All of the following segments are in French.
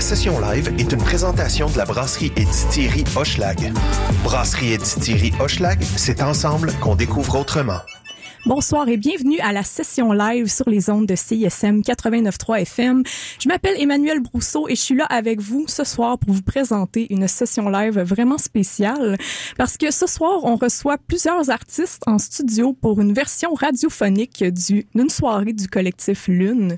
La session live est une présentation de la brasserie et distillerie Hochelag. Brasserie et distillerie Hochelag, c'est ensemble qu'on découvre autrement. Bonsoir et bienvenue à la session live sur les ondes de CISM 89.3 FM. Je m'appelle Emmanuel Brousseau et je suis là avec vous ce soir pour vous présenter une session live vraiment spéciale parce que ce soir, on reçoit plusieurs artistes en studio pour une version radiophonique d'une soirée du collectif Lune.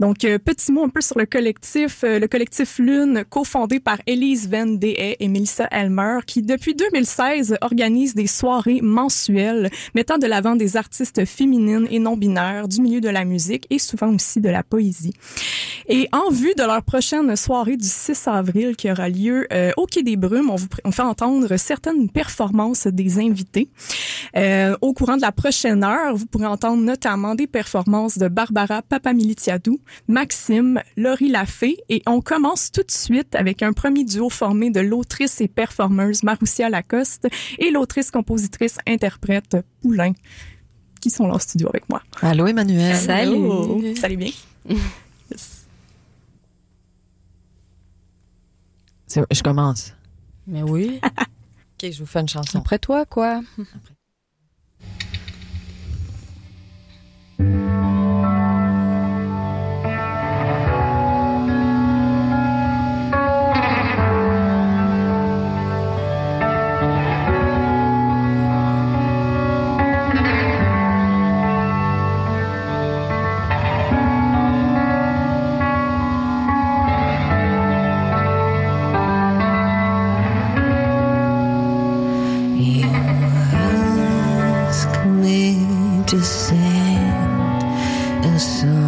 Donc, euh, petit mot un peu sur le collectif. Euh, le collectif Lune, cofondé par Elise Van et Melissa Elmer, qui depuis 2016 organise des soirées mensuelles mettant de l'avant des artistes artistes féminines et non-binaires du milieu de la musique et souvent aussi de la poésie. Et en vue de leur prochaine soirée du 6 avril qui aura lieu euh, au Quai des Brumes, on vous fait entendre certaines performances des invités. Euh, au courant de la prochaine heure, vous pourrez entendre notamment des performances de Barbara Papamilitiadou, Maxime, Laurie Lafay et on commence tout de suite avec un premier duo formé de l'autrice et performeuse Maroussia Lacoste et l'autrice, compositrice, interprète Poulain qui sont là en studio avec moi. Allô Emmanuel. Salut. Salut bien. Je commence. Mais oui. ok, je vous fais une chanson. Après toi, quoi? Après. to sing a song.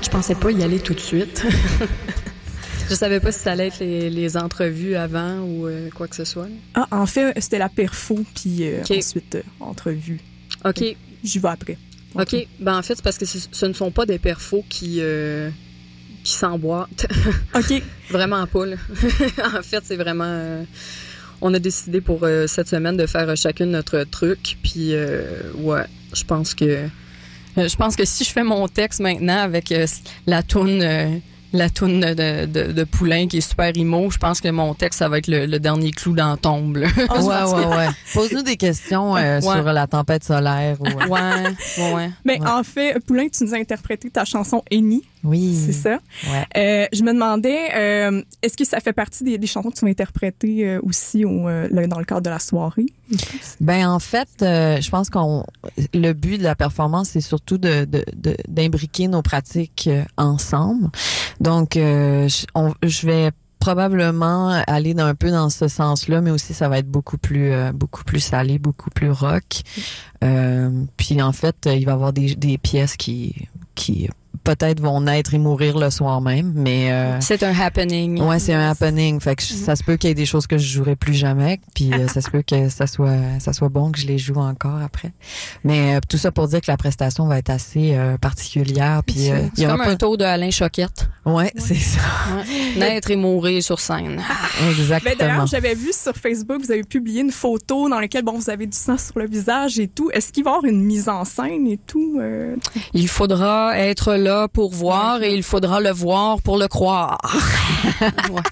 fait, je pensais pas y aller tout de suite. je savais pas si ça allait être les, les entrevues avant ou euh, quoi que ce soit. Ah, en fait, c'était la perfo, puis euh, Ok. ensuite, euh, entrevue. OK. J'y vais après. OK. Ben, en fait, c'est parce que ce, ne sont pas des perfos qui, euh, qui s'emboîtent. OK. vraiment pas, là. en fait, c'est vraiment... euh, on a décidé pour euh, cette semaine de faire euh, chacune notre truc. Puis, ouais, je pense que... euh, je pense que si je fais mon texte maintenant avec euh, la toune... euh, la toune de, de, de Poulain qui est super imo, je pense que mon texte, ça va être le, le dernier clou dans la tombe. là. Ah, Ouais, ouais, ouais. Pose-nous des questions euh, Ouais. sur la tempête solaire. Ou, ouais, ouais, ouais. Mais Ouais. en fait, Poulain, tu nous as interprété ta chanson Eni, Oui. c'est ça? Ouais. Euh, je me demandais, euh, est-ce que ça fait partie des, des chansons que tu vas interpréter euh, aussi au, dans le cadre de la soirée? Ben en fait, je pense qu'on le but de la performance c'est surtout de d'imbriquer nos pratiques ensemble. Donc je, on- je vais probablement aller d'un peu dans ce sens-là, mais aussi ça va être beaucoup plus euh, beaucoup plus salé, beaucoup plus rock. Euh, puis en fait, il va y avoir des, des pièces qui qui peut-être vont naître et mourir le soir même, mais euh, C'est un happening. Ouais, c'est un happening. Fait que je- ça se peut qu'il y ait des choses que je jouerai plus jamais, puis euh, ça se peut que ça soit ça soit bon que je les joue encore après. Mais euh, tout ça pour dire que la prestation va être assez euh, particulière, puis il y C'est aura comme un tour de Alain Choquette. Ouais, c'est ça. Naître et mourir sur scène. Ben, Exactement. D'ailleurs, j'avais vu sur Facebook, vous avez publié une photo dans laquelle bon, vous avez du sang sur le visage et tout. Est-ce qu'il va y avoir une mise en scène et tout? euh? Il faudra être là pour voir et il faudra le voir pour le croire. Ouais.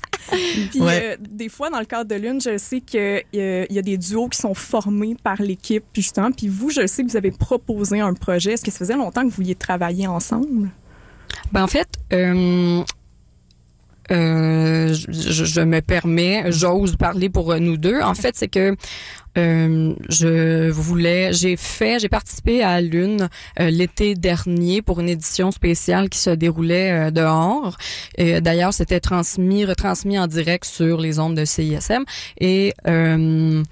Puis Ouais. euh, des fois, dans le cadre de l'une, je sais qu'il y, a- il y a des duos qui sont formés par l'équipe, puis justement. Puis vous, je sais que vous avez proposé un projet. Est-ce que ça faisait longtemps que vous vouliez travailler ensemble? Ben, en fait, euh, euh, je, je me permets, j'ose parler pour euh, nous deux. En fait, c'est que euh, je voulais, j'ai fait, j'ai participé à l'une euh, l'été dernier pour une édition spéciale qui se déroulait euh, dehors. Et, D'ailleurs, c'était transmis, retransmis en direct sur les ondes de CISM et euh,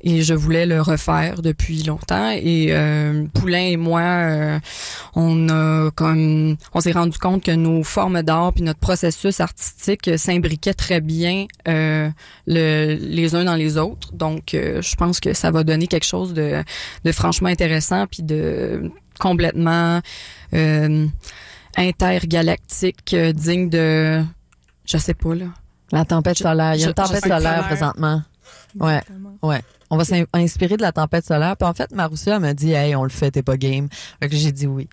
et je voulais le refaire depuis longtemps. Et euh, Poulain et moi, euh, on a comme on s'est rendu compte que nos formes d'art puis notre processus artistique s'imbriquaient très bien euh, le, les uns dans les autres. Donc, euh, je pense que ça va donner quelque chose de, de franchement intéressant puis de complètement euh, intergalactique, euh, digne de, je sais pas là. La tempête solaire. Il y a une tempête solaire pas. Ouais. Exactement. On va s'inspirer de la tempête solaire. Puis en fait, Maroussia elle m'a dit, hey, on le fait, t'es pas game. Fait que j'ai dit oui.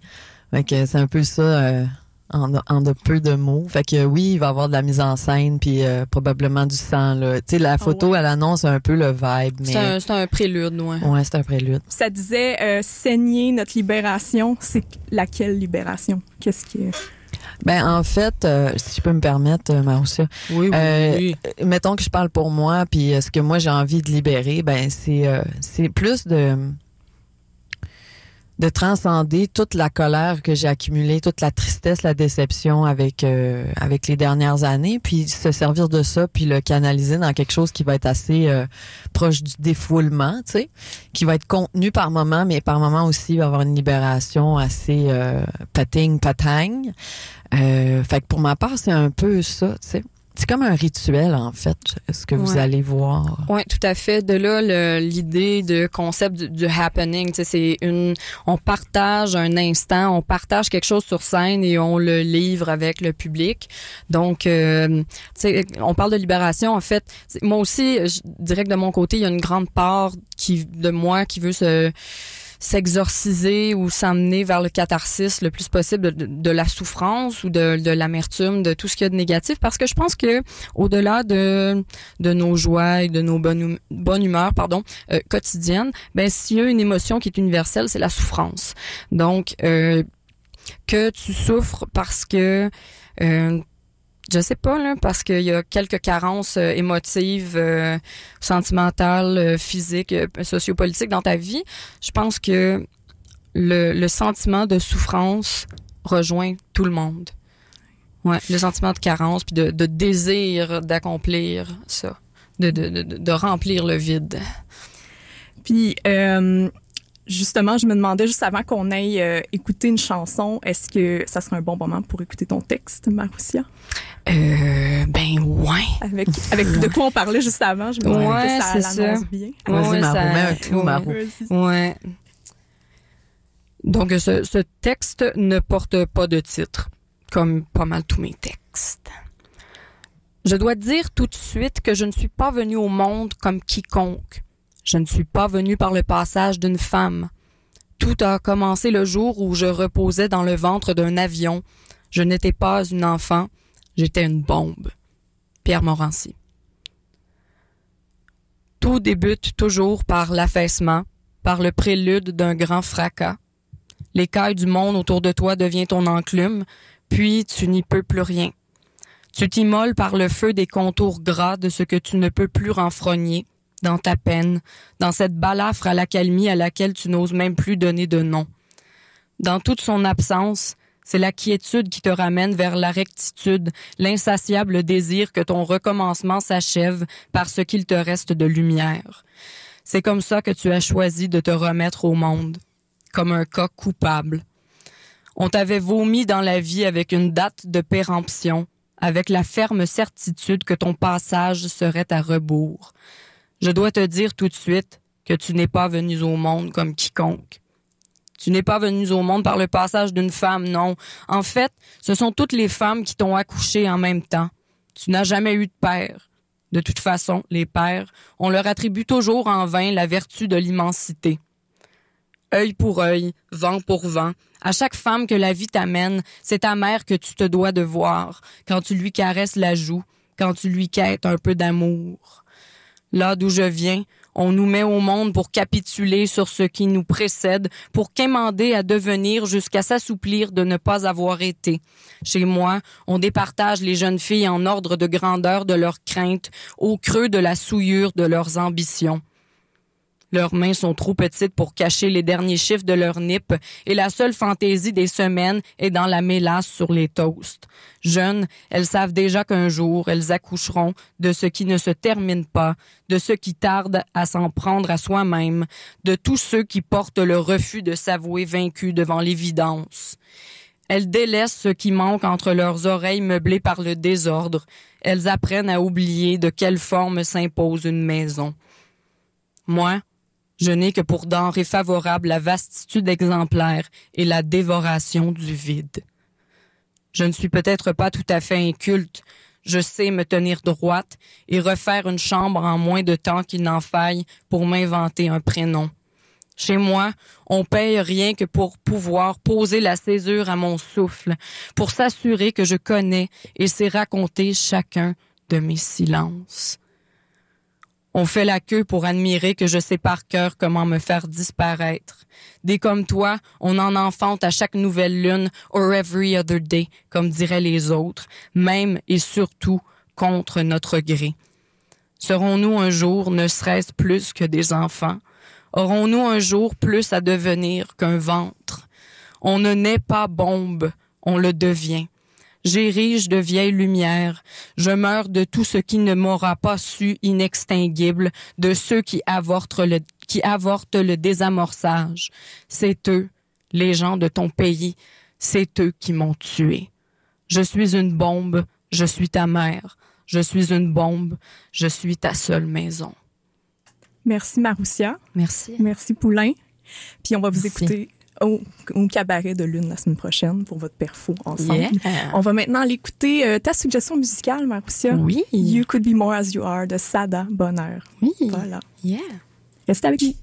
Fait que c'est un peu ça. euh, en, en de peu de mots. Fait que oui, il va y avoir de la mise en scène puis euh, probablement du sang là. Tu sais la photo ouais. elle annonce un peu le vibe mais C'est un, c'est un prélude, ouais. ouais, c'est un prélude. Ça disait euh, saigner notre libération. C'est laquelle libération? Qu'est-ce qui est... Ben en fait, euh, si je peux me permettre euh, Maroussia, Oui, oui, Euh, oui. mettons que je parle pour moi puis euh, ce que moi j'ai envie de libérer, ben c'est euh, c'est plus de de transcender toute la colère que j'ai accumulée, toute la tristesse, la déception avec euh, avec les dernières années, puis se servir de ça, puis le canaliser dans quelque chose qui va être assez euh, proche du défoulement, tu sais, qui va être contenu par moment, mais par moment aussi il va avoir une libération assez euh, pating patang. Euh, fait que pour ma part c'est un peu ça, tu sais. C'est comme un rituel en fait, ce que vous allez voir. Oui, tout à fait. De là, l'idée de concept du, du happening, c'est une, on partage un instant, on partage quelque chose sur scène et on le livre avec le public. Donc, euh, on parle de libération. En fait, moi aussi, je dirais que de mon côté, il y a une grande part qui, de moi qui veut se s'exorciser ou s'emmener vers le catharsis le plus possible de, la souffrance ou de, de l'amertume, de tout ce qu'il y a de négatif, parce que je pense que au-delà de de nos joies et de nos bonnes, hum- bonnes humeurs euh, quotidiennes, ben s'il y a une émotion qui est universelle, c'est la souffrance. Donc euh, que tu souffres parce que euh, je sais pas là parce qu'il y a quelques carences euh, émotives, euh, sentimentales, euh, physiques, euh, sociopolitiques dans ta vie, je pense que le, le sentiment de souffrance rejoint tout le monde. Ouais, le sentiment de carence puis de, de désir d'accomplir ça, de, de, de, de remplir le vide. Puis, euh, justement, je me demandais juste avant qu'on aille euh, écouter une chanson, est-ce que ça serait un bon moment pour écouter ton texte, Maroussia? Euh, ben ouais. Avec, avec de quoi on parlait juste avant, je me disais Ouais, que ça c'est l'annonce ça. bien. Vas-y, Ouais, Marou, ça- mets un clou, ouais. Marou. Ouais. Donc, ce, ce texte ne porte pas de titre, comme pas mal tous mes textes. Je dois dire tout de suite que je ne suis pas venu au monde comme quiconque. Je ne suis pas venu par le passage d'une femme. Tout a commencé le jour où je reposais dans le ventre d'un avion. Je n'étais pas une enfant, j'étais une bombe. Pierre Morancy. Tout débute toujours par l'affaissement, par le prélude d'un grand fracas. L'écaille du monde autour de toi devient ton enclume, puis tu n'y peux plus rien. Tu t'immoles par le feu des contours gras de ce que tu ne peux plus renfrogner, dans ta peine, dans cette balafre à l'accalmie à laquelle tu n'oses même plus donner de nom. Dans toute son absence, c'est la quiétude qui te ramène vers la rectitude, l'insatiable désir que ton recommencement s'achève par ce qu'il te reste de lumière. C'est comme ça que tu as choisi de te remettre au monde, comme un cas coupable. On t'avait vomi dans la vie avec une date de péremption, avec la ferme certitude que ton passage serait à rebours. Je dois te dire tout de suite que tu n'es pas venu au monde comme quiconque. Tu n'es pas venu au monde par le passage d'une femme, non. En fait, ce sont toutes les femmes qui t'ont accouché en même temps. Tu n'as jamais eu de père. De toute façon, les pères, on leur attribue toujours en vain la vertu de l'immensité. Œil pour œil, vent pour vent, à chaque femme que la vie t'amène, c'est ta mère que tu te dois de voir, quand tu lui caresses la joue, quand tu lui quêtes un peu d'amour. Là d'où je viens, on nous met au monde pour capituler sur ce qui nous précède, pour quémander à devenir jusqu'à s'assouplir de ne pas avoir été. Chez moi, on départage les jeunes filles en ordre de grandeur de leurs craintes, au creux de la souillure de leurs ambitions. Leurs mains sont trop petites pour cacher les derniers chiffres de leur nippe et la seule fantaisie des semaines est dans la mélasse sur les toasts. Jeunes, elles savent déjà qu'un jour elles accoucheront de ce qui ne se termine pas, de ce qui tarde à s'en prendre à soi-même, de tous ceux qui portent le refus de s'avouer vaincus devant l'évidence. Elles délaissent ce qui manque entre leurs oreilles meublées par le désordre. Elles apprennent à oublier de quelle forme s'impose une maison. Moi, je n'ai que pour denrée favorable la vastitude exemplaire et la dévoration du vide. Je ne suis peut-être pas tout à fait inculte, je sais me tenir droite et refaire une chambre en moins de temps qu'il n'en faille pour m'inventer un prénom. Chez moi, on paye rien que pour pouvoir poser la césure à mon souffle, pour s'assurer que je connais et sais raconter chacun de mes silences. On fait la queue pour admirer que je sais par cœur comment me faire disparaître. Des comme toi, on en enfante à chaque nouvelle lune or every other day, comme diraient les autres, même et surtout contre notre gré. Serons-nous un jour, ne serait-ce plus que des enfants? Aurons-nous un jour plus à devenir qu'un ventre? On ne naît pas bombe, on le devient. J'érige de vieilles lumières. Je meurs de tout ce qui ne m'aura pas su inextinguible, de ceux qui avortent le, qui avortent le désamorçage. C'est eux, les gens de ton pays, c'est eux qui m'ont tué. Je suis une bombe, je suis ta mère. Je suis une bombe, je suis ta seule maison. Merci Maroussia. Merci. Merci Poulain. Puis on va vous Merci. écouter au, au cabaret de Lune la semaine prochaine pour votre perfo ensemble. Yeah. On va maintenant aller écouter euh, ta suggestion musicale, Maroussia. Oui. You Could Be More As You Are de Sada Bonheur. Oui. Voilà. Yeah. Restez avec nous.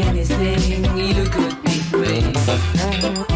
Anything, you could be free. Uh-huh.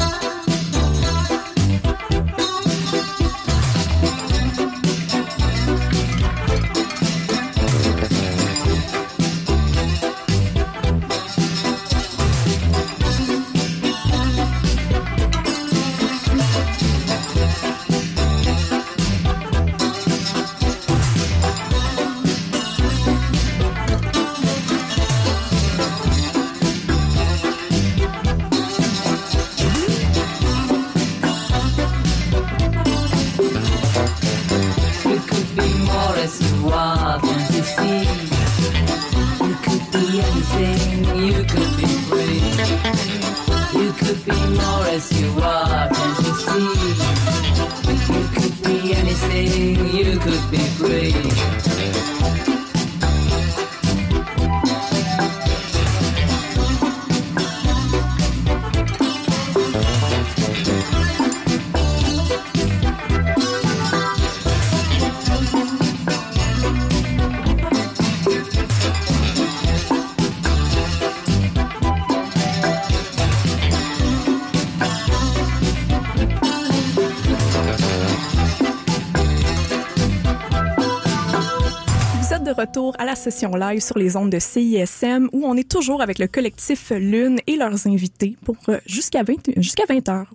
Session live sur les ondes de CISM où on est toujours avec le collectif Lune et leurs invités pour euh, jusqu'à 20 jusqu'à 20 heures.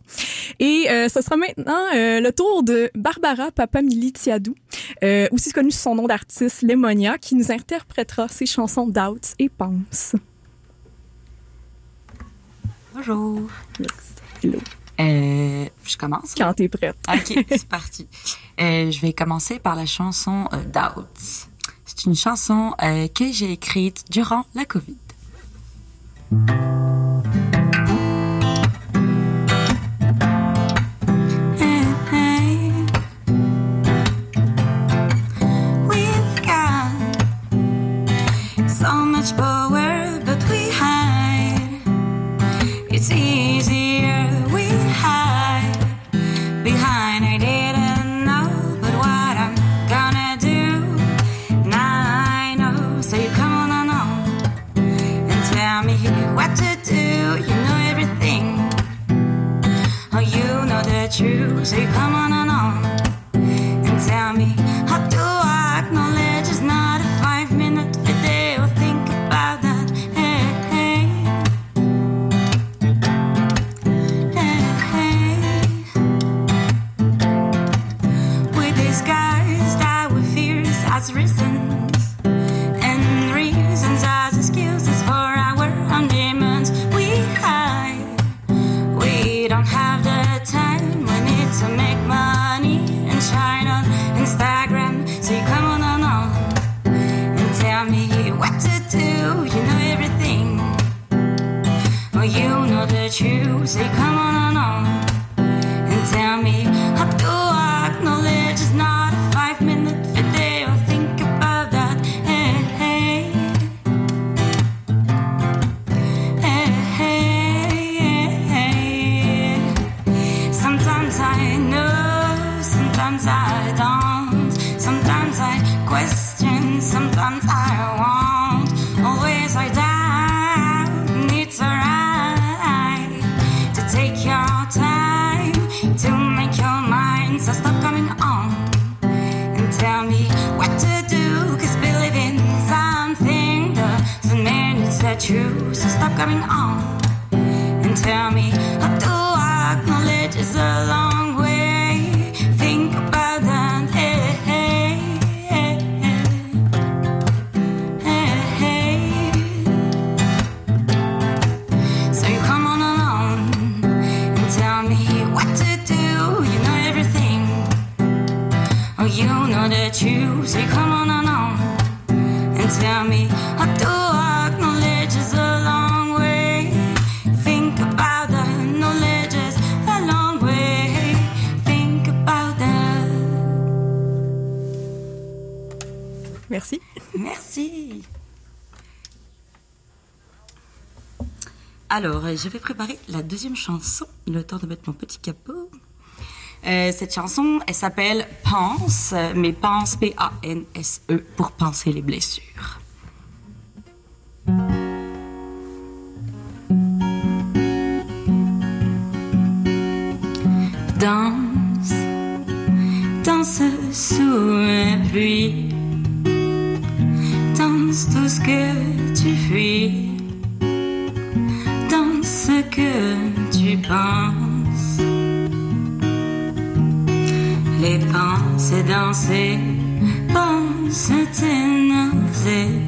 Et euh, ce sera maintenant euh, le tour de Barbara Papamili Tiadou, euh, aussi connue sous son nom d'artiste Lemonia, qui nous interprétera ses chansons Doubts et Pense. Bonjour. Hello. Euh, je commence? Quand t'es prête. Ok, c'est parti. Euh, je vais commencer par la chanson euh, Doubts. C'est une chanson euh, que j'ai écrite durant la COVID. So stop coming on. And tell me Alors, euh, je vais préparer la deuxième chanson. Le temps de mettre mon petit capot. Euh, cette chanson, elle s'appelle Pense, mais Pense, P-A-N-S-E, pour penser les blessures. Danse, danse sous la pluie. Danse tout ce que tu fuis. Que tu penses. Les pensées danser, tes nausées.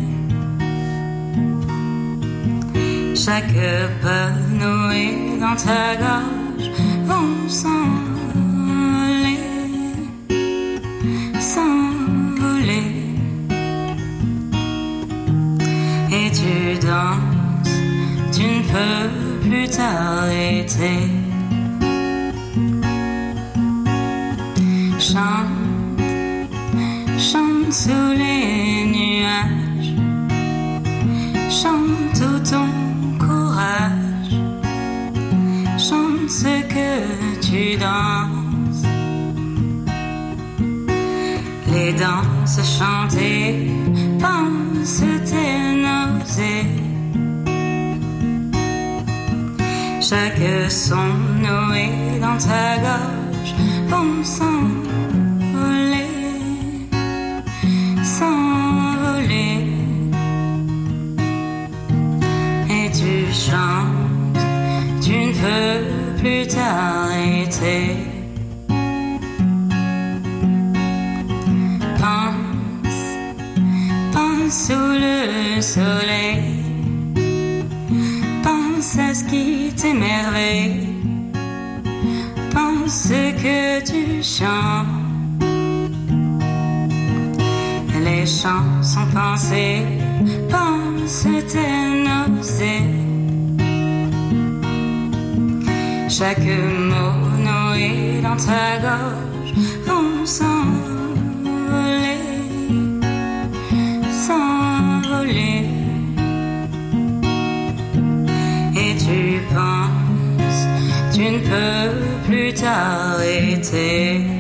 Chaque pas noué dans ta gorge vont s'envoler, s'envoler. Et tu danses, tu ne peux plus t'arrêter. Chante, chante sous les nuages, chante tout ton courage, chante ce que tu danses. Les danses chantées, pense tes nausées. chaque son noué dans ta gorge vont s'envoler, s'envoler. Et tu chantes, tu ne peux plus t'arrêter. Pense, pense sous le soleil. Sont pensés, pense tes. Chaque mot noué dans ta gorge vont s'envoler, s'envoler. Et tu penses, tu ne peux plus t'arrêter.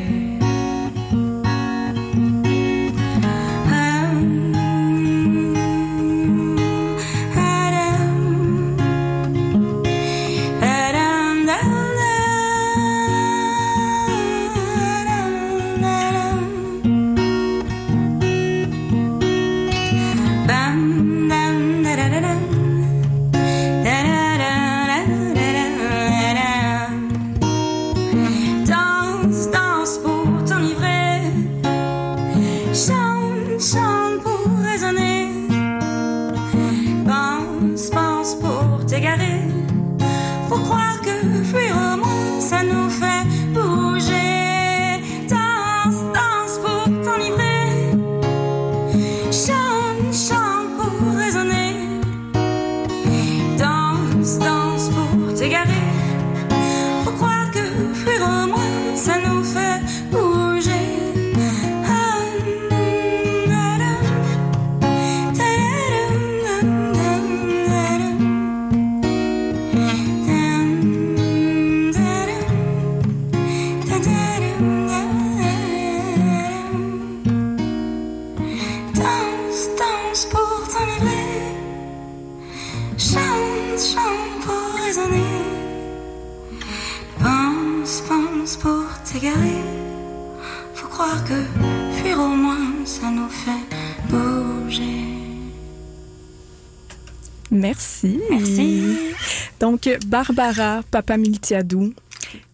Barbara Papamilitiadou,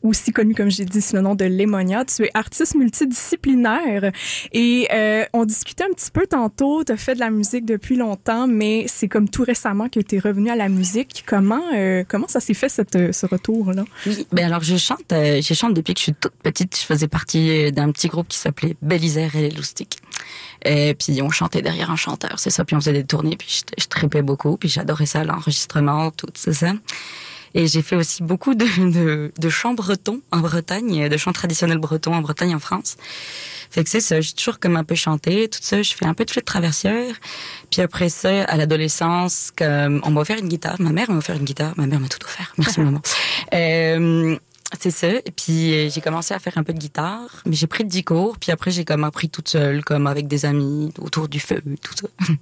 aussi connue, comme j'ai dit, sous le nom de Lémonia. Tu es artiste multidisciplinaire et euh, on discutait un petit peu tantôt. Tu as fait de la musique depuis longtemps, mais c'est comme tout récemment que tu es revenu à la musique. Comment, euh, comment ça s'est fait, cette, ce retour-là? Oui, ben alors je chante, euh, je chante depuis que je suis toute petite. Je faisais partie d'un petit groupe qui s'appelait Bélisère et les Loustiques. Et puis on chantait derrière un chanteur, c'est ça. Puis on faisait des tournées, puis je, je tripais beaucoup, puis j'adorais ça, l'enregistrement, tout ça. Et j'ai fait aussi beaucoup de, de, de chants bretons en Bretagne, de chants traditionnels bretons en Bretagne, en France. Fait que c'est ça, j'ai toujours comme un peu chanté, tout ça. Je fais un peu de flûte traversière. Puis après ça, à l'adolescence, comme on m'a offert une guitare. Ma mère m'a offert une guitare. Ma mère m'a tout offert. Merci maman. Euh, c'est ça. Et puis euh, j'ai commencé à faire un peu de guitare, mais j'ai pris 10 cours. Puis après j'ai comme appris toute seule, comme avec des amis autour du feu, tout ça.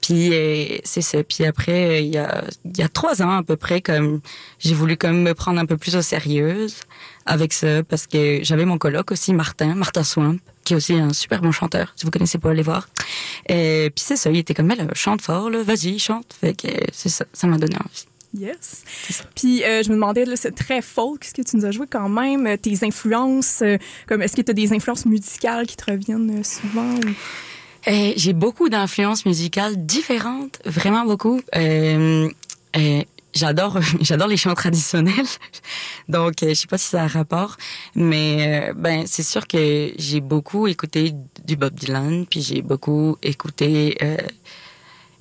puis euh, c'est ça. Puis après euh, il y a il y a trois ans à peu près, comme j'ai voulu comme me prendre un peu plus au sérieux avec ça parce que j'avais mon coloc aussi Martin, Martin Swamp, qui est aussi un super bon chanteur. Si vous connaissez pas, allez voir. Et puis c'est ça, il était comme elle chante fort là, vas-y chante. Fait que c'est ça, ça m'a donné envie. Yes. Puis euh, je me demandais, là, c'est très folk ce que tu nous as joué quand même? Euh, Tes influences, euh, comme est-ce que tu as des influences musicales qui te reviennent euh, souvent? ou- Euh, j'ai beaucoup d'influences musicales différentes, vraiment beaucoup. Euh, euh, j'adore, j'adore les chants traditionnels. Donc, euh, je sais pas si ça a rapport, mais euh, ben c'est sûr que j'ai beaucoup écouté du Bob Dylan, puis j'ai beaucoup écouté.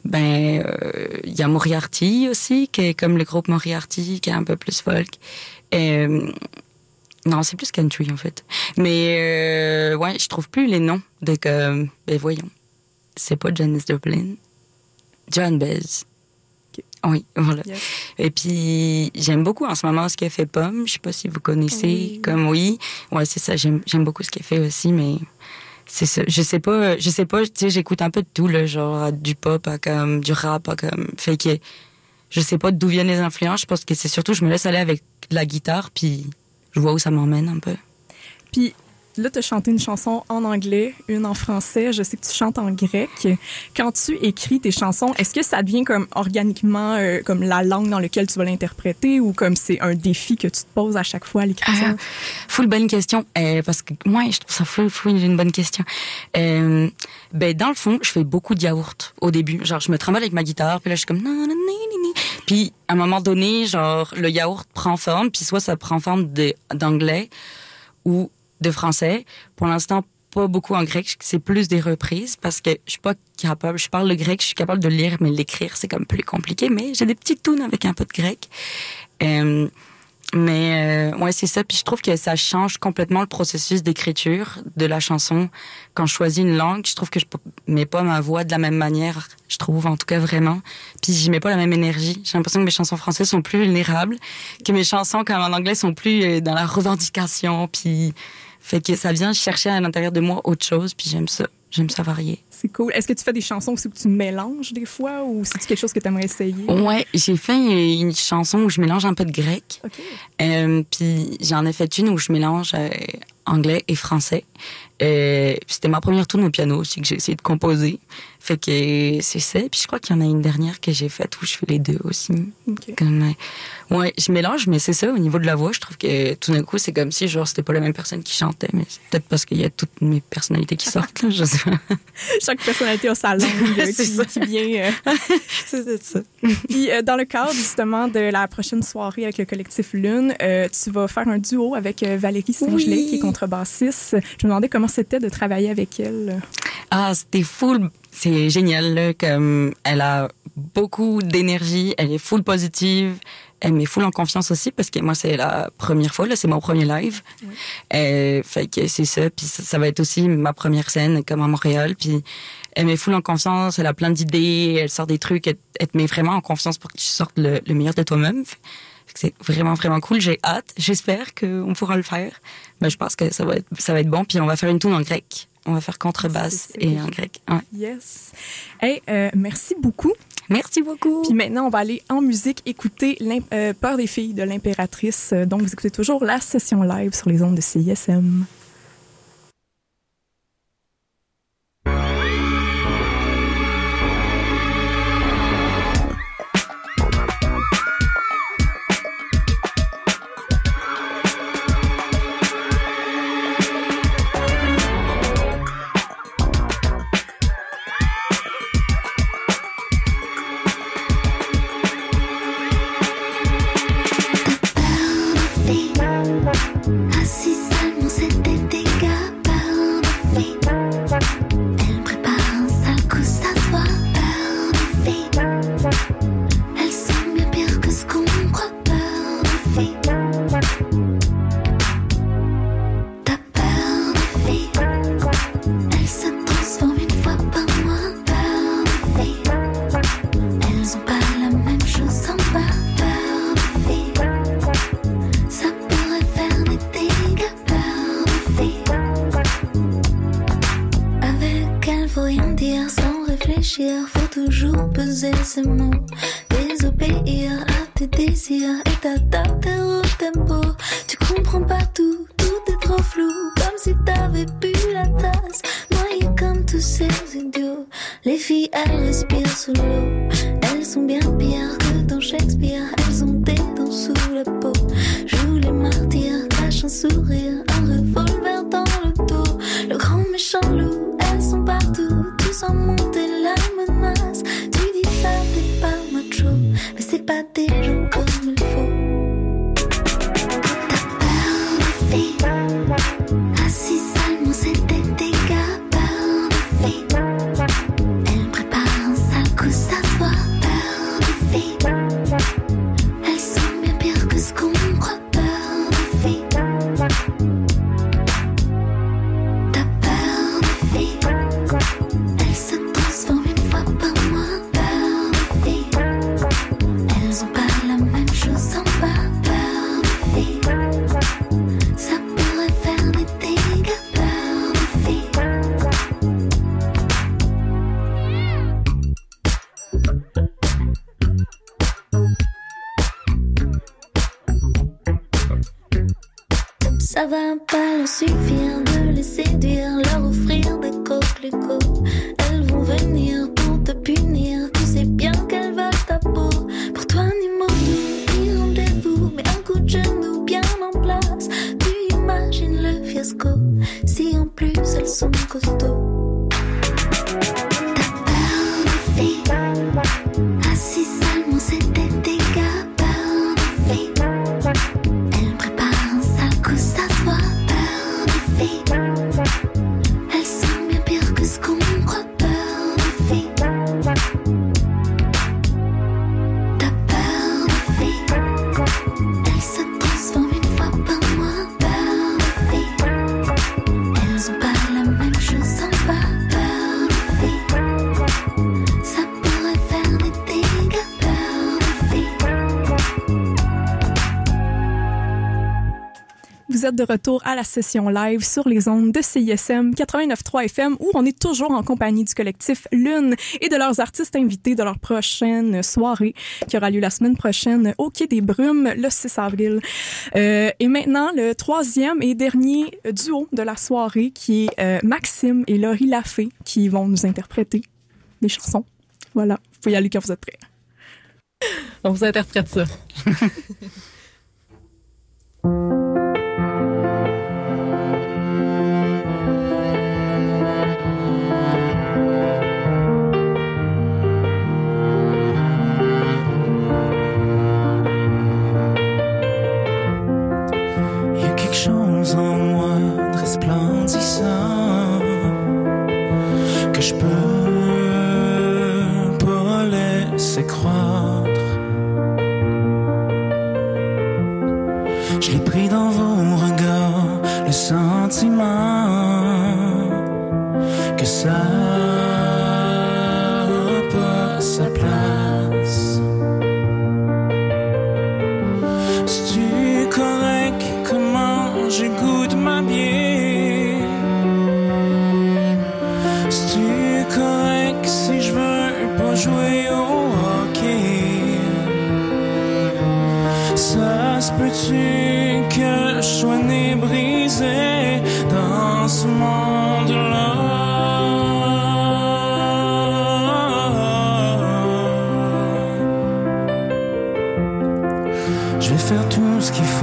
Euh, ben, euh, il y a Moriarty aussi, qui est comme le groupe Moriarty, qui est un peu plus folk. Euh, non, c'est plus country en fait. Mais euh, ouais, je trouve plus les noms comme. Ben voyons, c'est pas Janis Joplin, John Baez. Oui, voilà. Et puis j'aime beaucoup en ce moment ce qu'elle fait Pomme. Je sais pas si vous connaissez. Oui. Comme oui, ouais, c'est ça. J'aime j'aime beaucoup ce qu'elle fait aussi, mais c'est. Je sais pas. Je sais pas. Tu sais, j'écoute un peu de tout le genre du pop, à comme du rap, à comme fait que je sais pas d'où viennent les influences. Je pense que c'est surtout je me laisse aller avec la guitare, puis je vois où ça m'emmène un peu. Puis là, tu as chanté une chanson en anglais, une en français. Je sais que tu chantes en grec. Quand tu écris tes chansons, est-ce que ça devient comme organiquement euh, comme la langue dans laquelle tu vas l'interpréter ou comme c'est un défi que tu te poses à chaque fois à l'écriture? Ah, full bonne question. Euh, parce que moi, je trouve ça full, full une bonne question. Euh, ben, dans le fond, je fais beaucoup de yaourt au début. Genre, je me trimballe avec ma guitare, puis là, je suis comme... Puis, à un moment donné, genre, le yaourt prend forme, puis soit ça prend forme d'anglais ou de français. Pour l'instant, pas beaucoup en grec, c'est plus des reprises parce que je suis pas capable, je parle le grec, je suis capable de lire, mais l'écrire, c'est comme plus compliqué, mais j'ai des petites tunes avec un peu de grec. Euh, mais euh, ouais, c'est ça. Puis je trouve que ça change complètement le processus d'écriture de la chanson. Quand je choisis une langue, je trouve que je mets pas ma voix de la même manière. Je trouve, en tout cas, vraiment. Puis j'y mets pas la même énergie. J'ai l'impression que mes chansons françaises sont plus vulnérables, que mes chansons, comme en anglais, sont plus euh, dans la revendication. Puis fait que ça vient chercher à l'intérieur de moi autre chose. Puis j'aime ça. J'aime ça varier. C'est cool. Est-ce que tu fais des chansons aussi où tu mélanges des fois ou c'est quelque chose que tu aimerais essayer? Ouais, j'ai fait une chanson où je mélange un peu de grec. Euh, puis j'en ai fait une où je mélange euh, anglais et français. Euh, C'était ma première tourne au piano aussi que j'ai essayé de composer. Fait que c'est ça. Puis je crois qu'il y en a une dernière que j'ai faite où je fais les deux aussi. OK. Comme, euh, ouais, je mélange, mais c'est ça. Au niveau de la voix, je trouve que tout d'un coup, c'est comme si genre c'était pas la même personne qui chantait, mais c'est peut-être parce qu'il y a toutes mes personnalités qui sortent. Là, je sais pas. Chaque personnalité a sa langue C'est qui, ça. qui vient. euh, c'est ça. Puis euh, dans le cadre justement de la prochaine soirée avec le collectif Lune, euh, tu vas faire un duo avec Valérie Saint-Gelais Oui. qui est contrebassiste. Je me demandais comment c'était de travailler avec elle. Ah, c'était full. C'est génial, là, comme elle a beaucoup d'énergie, elle est full positive, elle met full en confiance aussi parce que moi, c'est la première fois, là, c'est mon premier live. Euh, fait que c'est ça, puis ça, ça va être aussi ma première scène comme à Montréal, puis elle met full en confiance, elle a plein d'idées, elle sort des trucs, elle, elle te met vraiment en confiance pour que tu sortes le, le meilleur de toi-même. C'est vraiment, vraiment cool. J'ai hâte. J'espère qu'on pourra le faire. Mais je pense que ça va être, ça va être bon. Puis on va faire une tune en grec. On va faire contrebasse et en grec. Ouais. Yes. Hey, euh, merci beaucoup. Merci beaucoup. Puis maintenant, on va aller en musique écouter euh, Peur des filles de l'impératrice. Donc, vous écoutez toujours la session live sur les ondes de CISM. Peser ses mots. Désobéir à tes désirs et t'adapter au tempo. Tu comprends pas tout, tout est trop flou. Comme si t'avais bu la tasse. Noyé comme tous ces idiots. Les filles, elles respirent sous l'eau. Elles sont bien pires que dans Shakespeare. de retour à la session live sur les ondes de CISM 89.3 FM où on est toujours en compagnie du collectif Lune et de leurs artistes invités de leur prochaine soirée qui aura lieu la semaine prochaine au Quai des Brumes le 6 avril. Euh, et maintenant, le troisième et dernier duo de la soirée qui est euh, Maxime et Laurie Lafay qui vont nous interpréter des chansons. Voilà, vous pouvez y aller quand vous êtes prêts. On vous interprète ça. resplendissant que je peux pas laisser croire. Je l'ai pris dans vos regards, le sentiment. faire tout ce qu'il faut.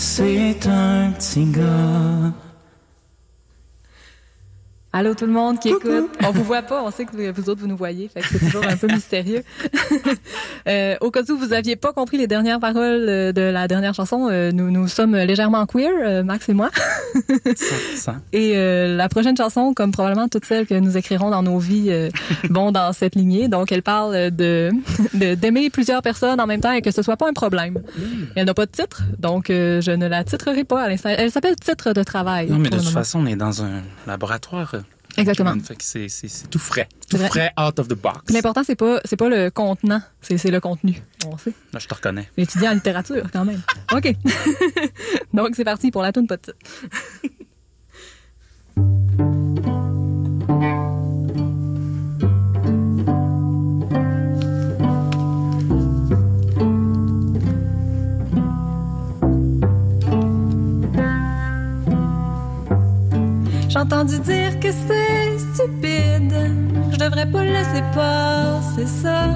c'est un petit. Allô tout le monde qui écoute. On vous voit pas, on sait que vous autres vous nous voyez, fait que c'est toujours un peu mystérieux. euh, au cas où vous aviez pas compris les dernières paroles euh, de la dernière chanson, euh, nous nous sommes légèrement queer, euh, Max et moi. Ça. Et euh, la prochaine chanson, comme probablement toutes celles que nous écrirons dans nos vies, vont dans cette lignée. Donc, elle parle de de- d'aimer plusieurs personnes en même temps et que ce soit pas un problème. Elle n'a pas de titre, donc je ne la titrerai pas à l'instant. Elle s'appelle Titre de travail. Non, mais de toute moment. façon, on est dans un laboratoire. Exactement. C'est, tout frais. Tout Vrai. frais out of the box. L'important, c'est pas c'est pas le contenant, c'est le contenu. On sait. Là, je te reconnais. Étudiant en littérature, quand même. OK. Donc, c'est parti pour la toune pas J'ai entendu dire que c'est stupide. Je devrais pas laisser passer ça.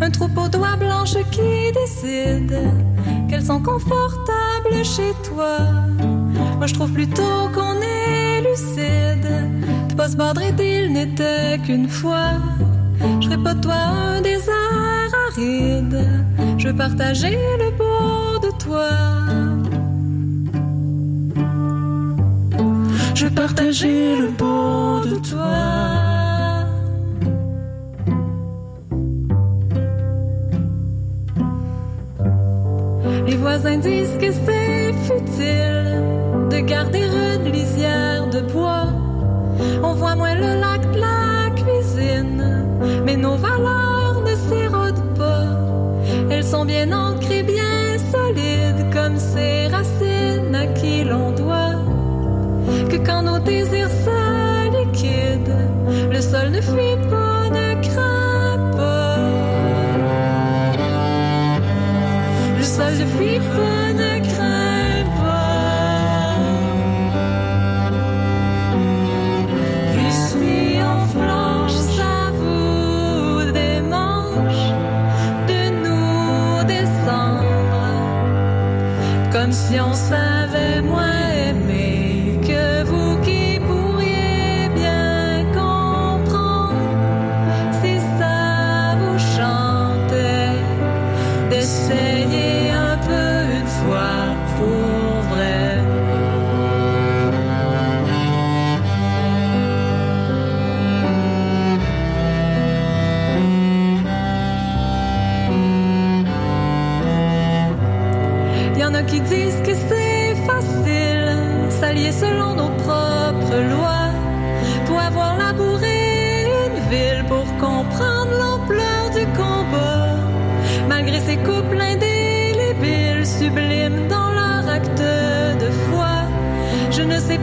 Un troupeau d'oies blanches qui décide qu'elles sont confortables chez toi. Moi, je trouve plutôt qu'on est lucide. De pas se badrer d'île n'était qu'une fois. Je ferais pas de toi un désert aride. Je veux partager le beau de toi. Je partager le beau de toi. Les voisins disent que c'est futile de garder une lisière de bois. On voit moins le lac de la cuisine, mais nos valeurs ne s'érodent pas. Elles sont bien ancrées, bien désirs se liquident, le sol ne fuit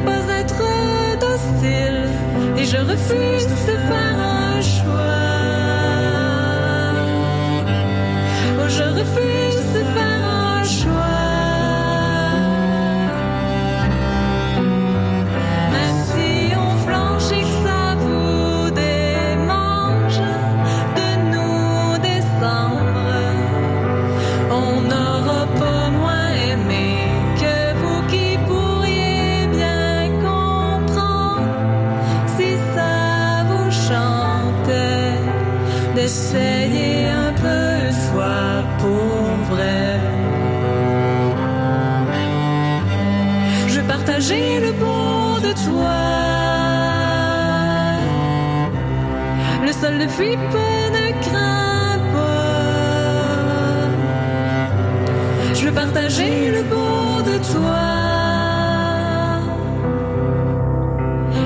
pas être docile, et je refuse de partager le beau de toi.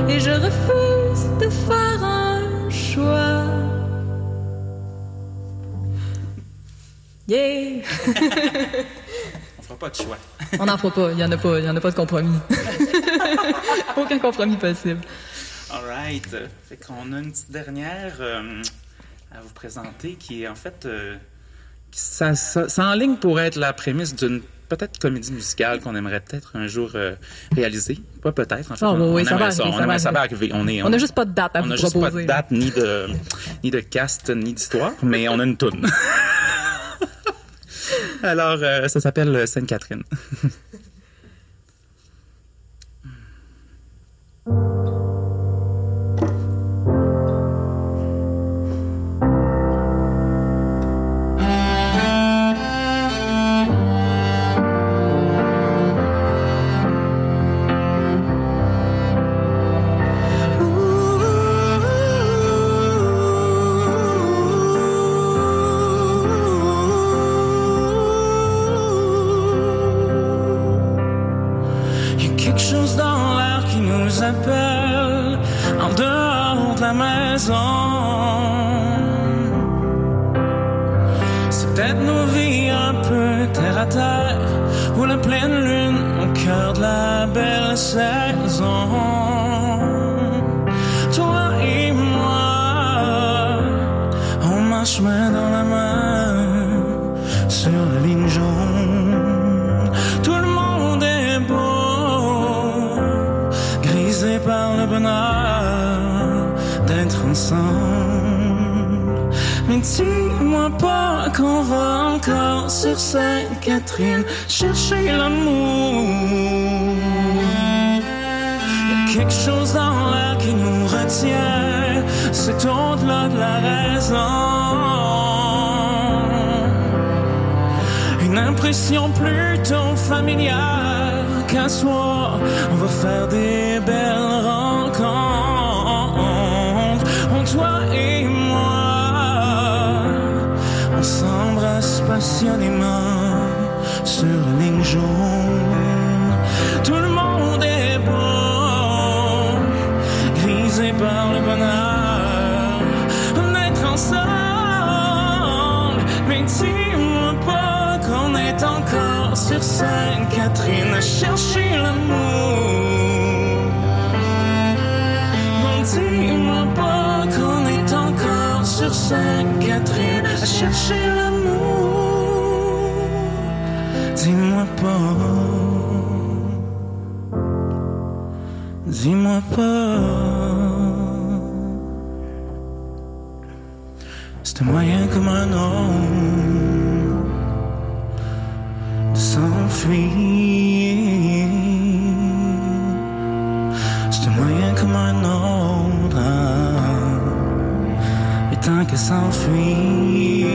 Et je refuse de faire un choix. Yeah! On fera pas de choix. On n'en fera pas, il n'y en a pas, y en a pas de compromis. Aucun compromis possible. All right. Fait qu'on a une petite dernière euh, à vous présenter qui est en fait. euh, qui- ça, ça, ça en ligne pour être la prémisse d'une peut-être comédie musicale qu'on aimerait peut-être un jour euh, réaliser. Pas peut-être, en fait. Ah, on, oui, on ça va ça. arriver, On ça va ça va arriver. arriver. On est, On n'a juste pas de date à on vous n'a juste pas de date ni de, ni de cast, ni d'histoire, mais on a une toune. Alors, euh, ça s'appelle Sainte-Catherine. Toi et moi, on marche main dans dis-moi pas qu'on va encore sur Sainte-Catherine chercher l'amour. Y quelque chose dans l'air qui nous retient, c'est au-delà de la raison. Une impression plutôt familière qu'un soir on va faire des belles passionnément sur la ligne jaune. Tout le monde est beau, grisé par le bonheur d'être ensemble. Mais dis-moi pas qu'on est encore sur Sainte-Catherine à chercher l'amour. Non, dis-moi pas qu'on est encore sur Sainte-Catherine à chercher l'amour. Dis-moi moyen comme un autre de s'enfuir. Un moyen comme un autre. hein. Et tant qu'à s'enfuir,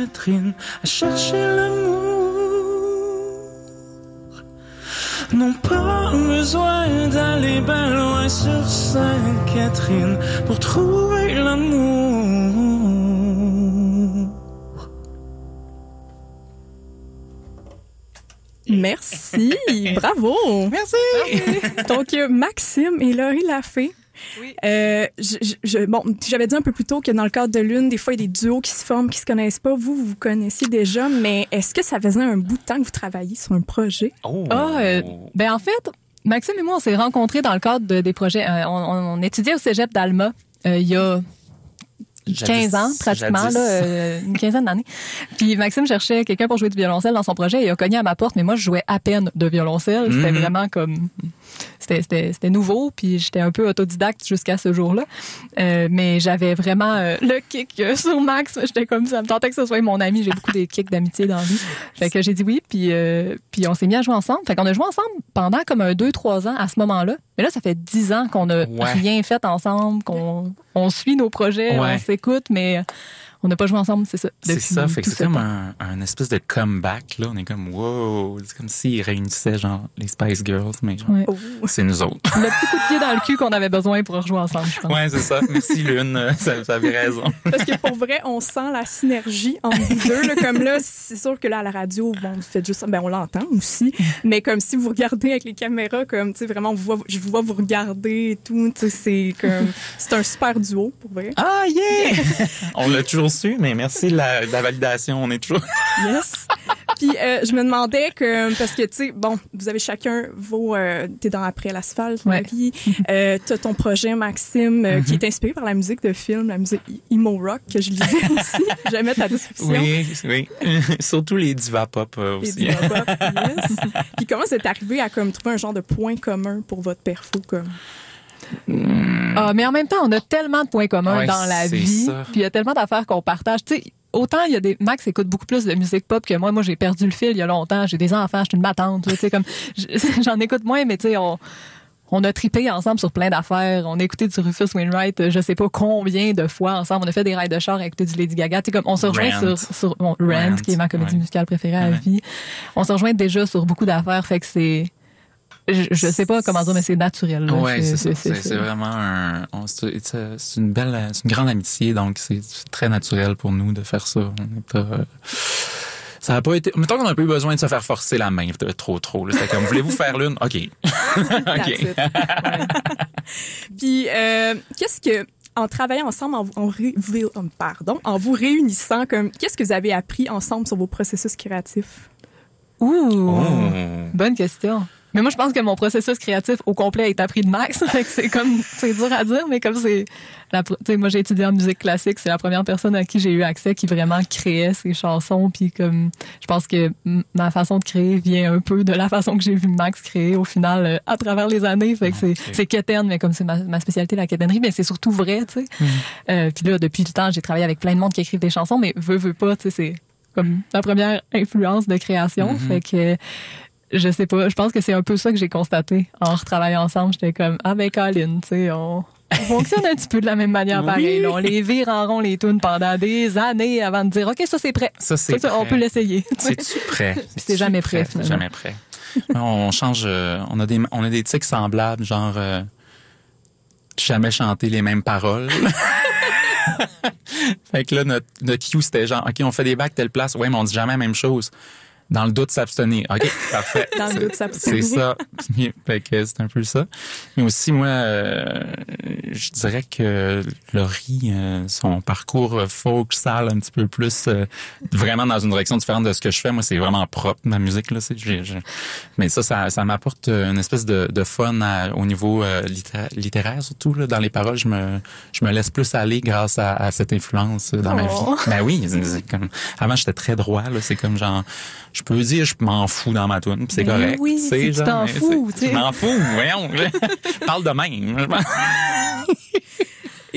À chercher l'amour. Non pas besoin d'aller bien loin sur Sainte-Catherine pour trouver l'amour. Merci, bravo. Merci. Donc, Maxime et Laurie Lafay. Euh, je, je- je- bon, j'avais dit un peu plus tôt que dans le cadre de l'une, des fois, il y a des duos qui se forment, qui se connaissent pas. Vous, vous vous connaissiez déjà, mais est-ce que ça faisait un bout de temps que vous travailliez sur un projet? Oh. Ah, euh, ben en fait, Maxime et moi, on s'est rencontrés dans le cadre de- des projets. euh, on, on- on étudiait au cégep d'Alma euh, il y a 15 ans, pratiquement, jadis. là, euh, une quinzaine d'années. Puis Maxime cherchait quelqu'un pour jouer du violoncelle dans son projet. Il a cogné à ma porte, mais moi, je jouais à peine de violoncelle. C'était Mhm. vraiment comme... C'était, nouveau, puis j'étais un peu autodidacte jusqu'à ce jour-là. Euh, mais j'avais vraiment euh, le kick euh, sur Max. J'étais comme ça, me tentait que ce soit mon ami. J'ai beaucoup des kicks d'amitié dans la vie. Fait que j'ai dit oui, puis, euh, puis on s'est mis à jouer ensemble. Fait qu'on a joué ensemble pendant comme un 2-3 ans à ce moment-là. Mais là, ça fait 10 ans qu'on a Ouais. rien fait ensemble, qu'on on suit nos projets, Ouais. on s'écoute, mais on n'a pas joué ensemble, c'est ça. C'est ça, fait que c'est ce comme un, un espèce de comeback, là. On est comme, wow, c'est comme s'ils réunissaient, genre, les Spice Girls, mais genre, Ouais. c'est nous autres. Le petit coup de pied dans le cul qu'on avait besoin pour rejouer ensemble, je pense. Ouais, c'est ça. Merci, Lune. Ça, ça avait raison. Parce que pour vrai, on sent la synergie entre vous deux. là. comme là, c'est sûr que là, à la radio, bon, vous faites juste ça. Ben, on l'entend aussi. Mais comme si vous regardez avec les caméras, comme, tu sais, vraiment, on vous voit- je vous vois vous regarder et tout. Tu sais, c'est comme, c'est un super duo, pour vrai. Ah, yeah! On l'a toujours su, mais merci de la, de la validation. On est toujours. Yes. Puis euh, je me demandais que parce que tu sais bon, vous avez chacun vos euh, t'es dans après l'asphalte, Ouais. Marie. Euh, t'as ton projet Maxime euh, qui Mhm. est inspiré par la musique de film, la musique emo rock que je lisais aussi. Mettre ta description. Oui, oui. Surtout les divas pop euh, Les aussi. diva pop, yes. Puis comment c'est arrivé à comme trouver un genre de point commun pour votre perfo comme? Ah, mais en même temps, on a tellement de points communs Ouais, dans la vie. Puis il y a tellement d'affaires qu'on partage. Tu sais, autant il y a des. Max écoute beaucoup plus de musique pop que moi. Moi, j'ai perdu le fil il y a longtemps. J'ai des enfants, je suis une battante. Tu sais, comme. je- J'en écoute moins, mais tu sais, on. On a tripé ensemble sur plein d'affaires. On a écouté du Rufus Wainwright, euh, je sais pas combien de fois ensemble. On a fait des rides de char à écouter du Lady Gaga. Tu sais, comme on se rejoint Rant. sur, sur bon, Rant, Rant, qui est ma comédie ouais. musicale préférée à Ouais. vie. On se rejoint déjà sur beaucoup d'affaires. Fait que c'est. Je, sais pas comment dire, mais c'est naturel. Oui, c'est ça. C'est c'est vraiment un. C'est une belle, c'est une grande amitié, donc c'est très naturel pour nous de faire ça. On n'est pas. euh, Ça n'a pas été. Mettons qu'on n'a pas eu besoin de se faire forcer la main trop, trop. C'était comme, voulez-vous faire l'une? OK. OK. Puis, euh, qu'est-ce que, en travaillant ensemble, en, en oh, pardon, en vous réunissant, comme, qu'est-ce que vous avez appris ensemble sur vos processus créatifs? Ouh! Oh. Bonne question. Mais moi, je pense que mon processus créatif au complet est appris de Max. C'est comme, c'est dur à dire, mais comme c'est, la, pr- tu sais, moi, j'ai étudié en musique classique. C'est la première personne à qui j'ai eu accès qui vraiment créait ses chansons. Puis comme, je pense que ma façon de créer vient un peu de la façon que j'ai vu Max créer au final euh, à travers les années. Fait que c'est, Ok. c'est quétaine, mais comme c'est ma, ma spécialité, la quétainerie, mais c'est surtout vrai, tu sais. Euh, puis là, depuis le temps, j'ai travaillé avec plein de monde qui écrivent des chansons, mais veut, veut pas, tu sais, c'est comme ma première influence de création. Mhm. Fait que, je sais pas, je pense que c'est un peu ça que j'ai constaté en retravaillant ensemble. J'étais comme, ah ben Colin, tu sais, on, on fonctionne un petit peu de la même manière pareil. On les vire en rond les tunes pendant des années avant de dire, OK, ça c'est prêt. Ça, c'est. On prêt. peut l'essayer. C'est-tu prêt? c'est jamais prêt, C'est finalement. jamais prêt. on change. euh, on a des, on a des tics semblables, genre. euh, jamais chanter les mêmes paroles. fait que là, notre, notre cue, c'était genre, OK, on fait des bacs telle place. Ouais, mais on dit jamais la même chose. Dans le doute, s'abstenir. OK, parfait. Dans le doute, s'abstenir. C'est ça. fait que c'est un peu ça. Mais aussi, moi, euh, je dirais que Laurie, euh, son parcours folk sale un petit peu plus, euh, vraiment dans une direction différente de ce que je fais. Moi, c'est vraiment propre, ma musique. Là, c'est, Mais ça, ça, ça m'apporte une espèce de, de fun à- au niveau euh, littéra- littéraire, surtout. Là, dans les paroles, je me, je me laisse plus aller grâce à, à cette influence dans ma Oh. vie. Ben oui, c'est- c'est comme, avant, j'étais très droit. Là, c'est comme genre, je peux dire, je m'en fous dans ma tune, c'est Ben correct. oui, tu t'en fous, tu sais. Je m'en fous, voyons. je parle de même.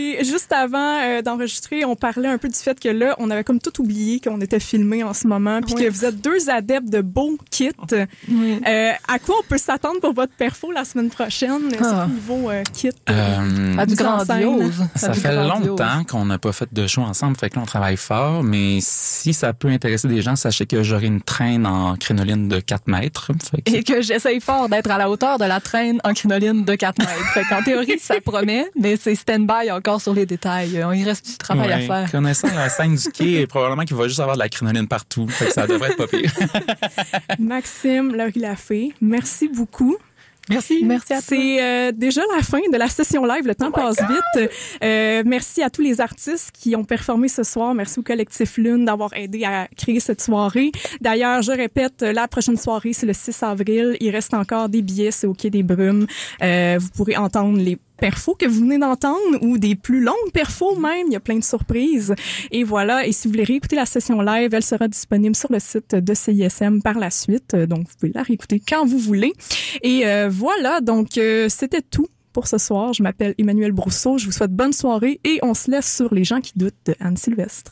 Et juste avant euh, d'enregistrer, on parlait un peu du fait que là, on avait comme tout oublié qu'on était filmé en ce moment, puis Oui. que vous êtes deux adeptes de beaux kits. Euh, à quoi on peut s'attendre pour votre perfo la semaine prochaine, Ah. surtout niveau euh, kit? Euh, Ah, du en grandiose. Ça du fait grandiose. longtemps qu'on n'a pas fait de show ensemble, fait que là, on travaille fort, mais si ça peut intéresser des gens, sachez que j'aurai une traîne en crénoline de 4 mètres. Fait que- Et que j'essaye fort d'être à la hauteur de la traîne en crinoline de 4 mètres. Fait qu'en théorie, ça promet, mais c'est stand-by encore sur les détails. Il reste du travail à faire. Connaissant la scène du quai, probablement qu'il va juste avoir de la crinoline partout. Fait que ça devrait être pas pire. Maxime, Laurie Lafay, merci beaucoup. Merci. Merci à toi. C'est euh, déjà la fin de la session live. Le temps passe vite. Euh, merci à tous les artistes qui ont performé ce soir. Merci au collectif Lune d'avoir aidé à créer cette soirée. D'ailleurs, je répète, la prochaine soirée, c'est le 6 avril. Il reste encore des billets, c'est au Quai des Brumes. Euh, vous pourrez entendre les perfos que vous venez d'entendre ou des plus longues perfos même. Il y a plein de surprises. Et voilà. Et si vous voulez réécouter la session live, elle sera disponible sur le site de CISM par la suite. Donc, vous pouvez la réécouter quand vous voulez. Et euh, voilà. Donc, euh, c'était tout pour ce soir. Je m'appelle Emmanuel Brousseau. Je vous souhaite bonne soirée et on se laisse sur Les gens qui doutent de Anne Sylvestre.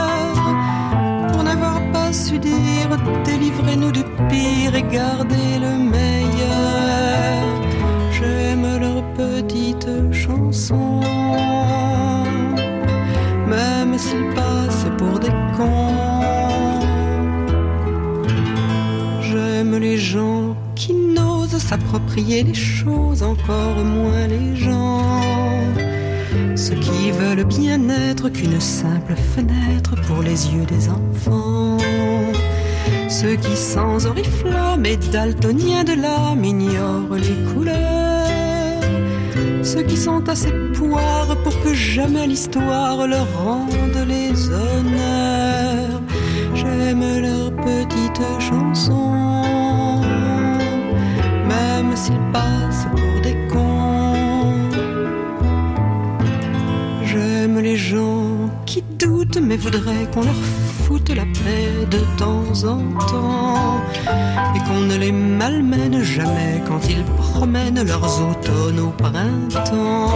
Dire, délivrez-nous du pire et gardez le meilleur. J'aime leurs petites chansons, même s'ils passent pour des cons. J'aime les gens qui n'osent s'approprier les choses, encore moins les gens. Ceux qui veulent bien être qu'une simple fenêtre pour les yeux des enfants. Ceux qui sans oriflamme et daltoniens de l'âme ignorent les couleurs. Ceux qui sont assez poires pour que jamais l'histoire leur rende les honneurs. J'aime leurs petites chansons, même s'ils passent pour des cons. J'aime les gens qui doutent mais voudraient qu'on leur la paix de temps en temps et qu'on ne les malmène jamais quand ils promènent leurs automnes au printemps.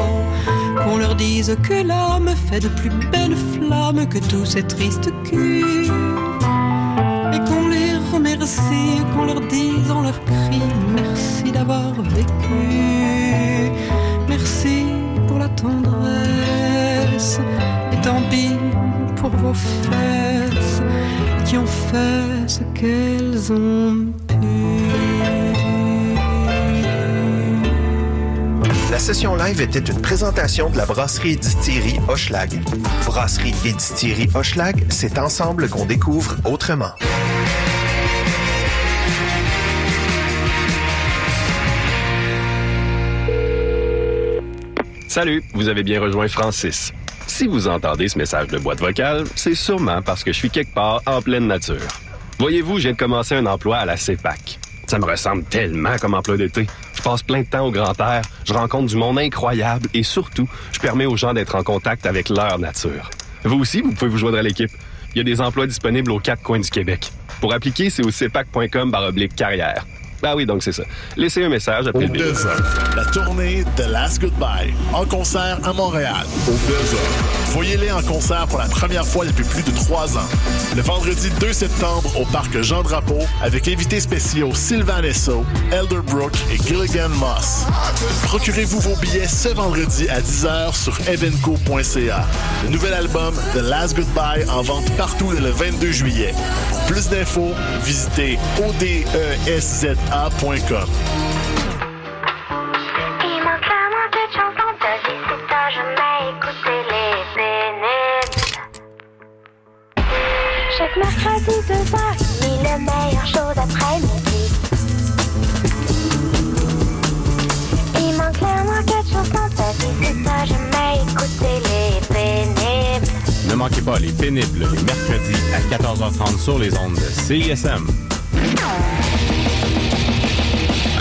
Qu'on leur dise que l'âme fait de plus belles flammes que tous ces tristes culs et qu'on les remercie, qu'on leur dise en leur cri merci d'avoir vécu, merci pour la tendresse, et tant pis pour vos fesses fait ce qu'elles ont La session live était une présentation de la brasserie et distillerie Hochelag. Brasserie et distillerie Hochelag, c'est ensemble qu'on découvre autrement. Salut, vous avez bien rejoint Francis. Si vous entendez ce message de boîte vocale, c'est sûrement parce que je suis quelque part en pleine nature. Voyez-vous, de commencer un emploi à la CEPAC. Ça me ressemble tellement comme emploi d'été. Je passe plein de temps au grand air, je rencontre du monde incroyable et surtout, je permets aux gens d'être en contact avec leur nature. Vous aussi, vous pouvez vous joindre à l'équipe. Il y a des emplois disponibles aux quatre coins du Québec. Pour appliquer, c'est au cepac.com carrière. Ah oui, donc c'est ça. Laissez un message après Au le bip. Buzzer, la tournée The Last Goodbye, en concert à Montréal, au. Voyez-les en concert pour la première fois depuis plus de trois ans. Le vendredi 2 septembre au parc Jean Drapeau, avec invités spéciaux Sylvain Esso, Elderbrook et Gilligan Moss. Procurez-vous vos billets ce vendredi à 10h sur evenco.ca. Le nouvel album The Last Goodbye en vente partout le 22 juillet. Pour plus d'infos, visitez E pénibles. Chaque mercredi, deux heures, et le meilleur show d'après-midi. Il manque clairement quelque chose dans ta vie si t'as jamais écouté les pénibles. Ne manquez pas les pénibles les mercredis à 14h30 sur les ondes de CISM.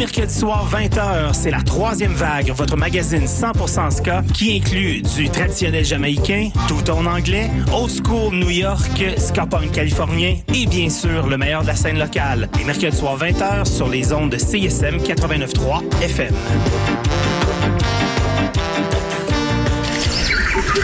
Mercredis soirs, 20h, c'est la troisième vague, votre magazine 100% ska qui inclut du traditionnel jamaïcain, tout en anglais, old school New York, ska punk californien et bien sûr le meilleur de la scène locale. Les mercredis soirs, 20h sur les ondes de CSM 89.3 FM.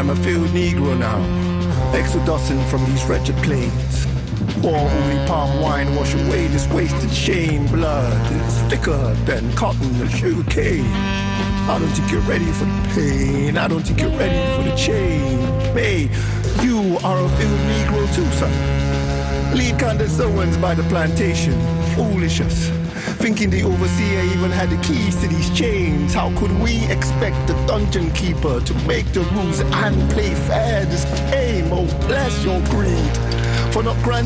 Am a field Negro now, exodusing from these wretched plains. Pour only palm wine wash away this wasted shame. Blood is thicker than cotton or sugar cane. I don't think you're ready for the pain. I don't think you're ready for the change. Hey, you are a field Negro too, son. Lead condescendants by the plantation. Foolishness. Thinking the overseer even had the keys to these chains. How could we expect the dungeon keeper to make the rules and play fair this game? Oh, bless your greed for not granting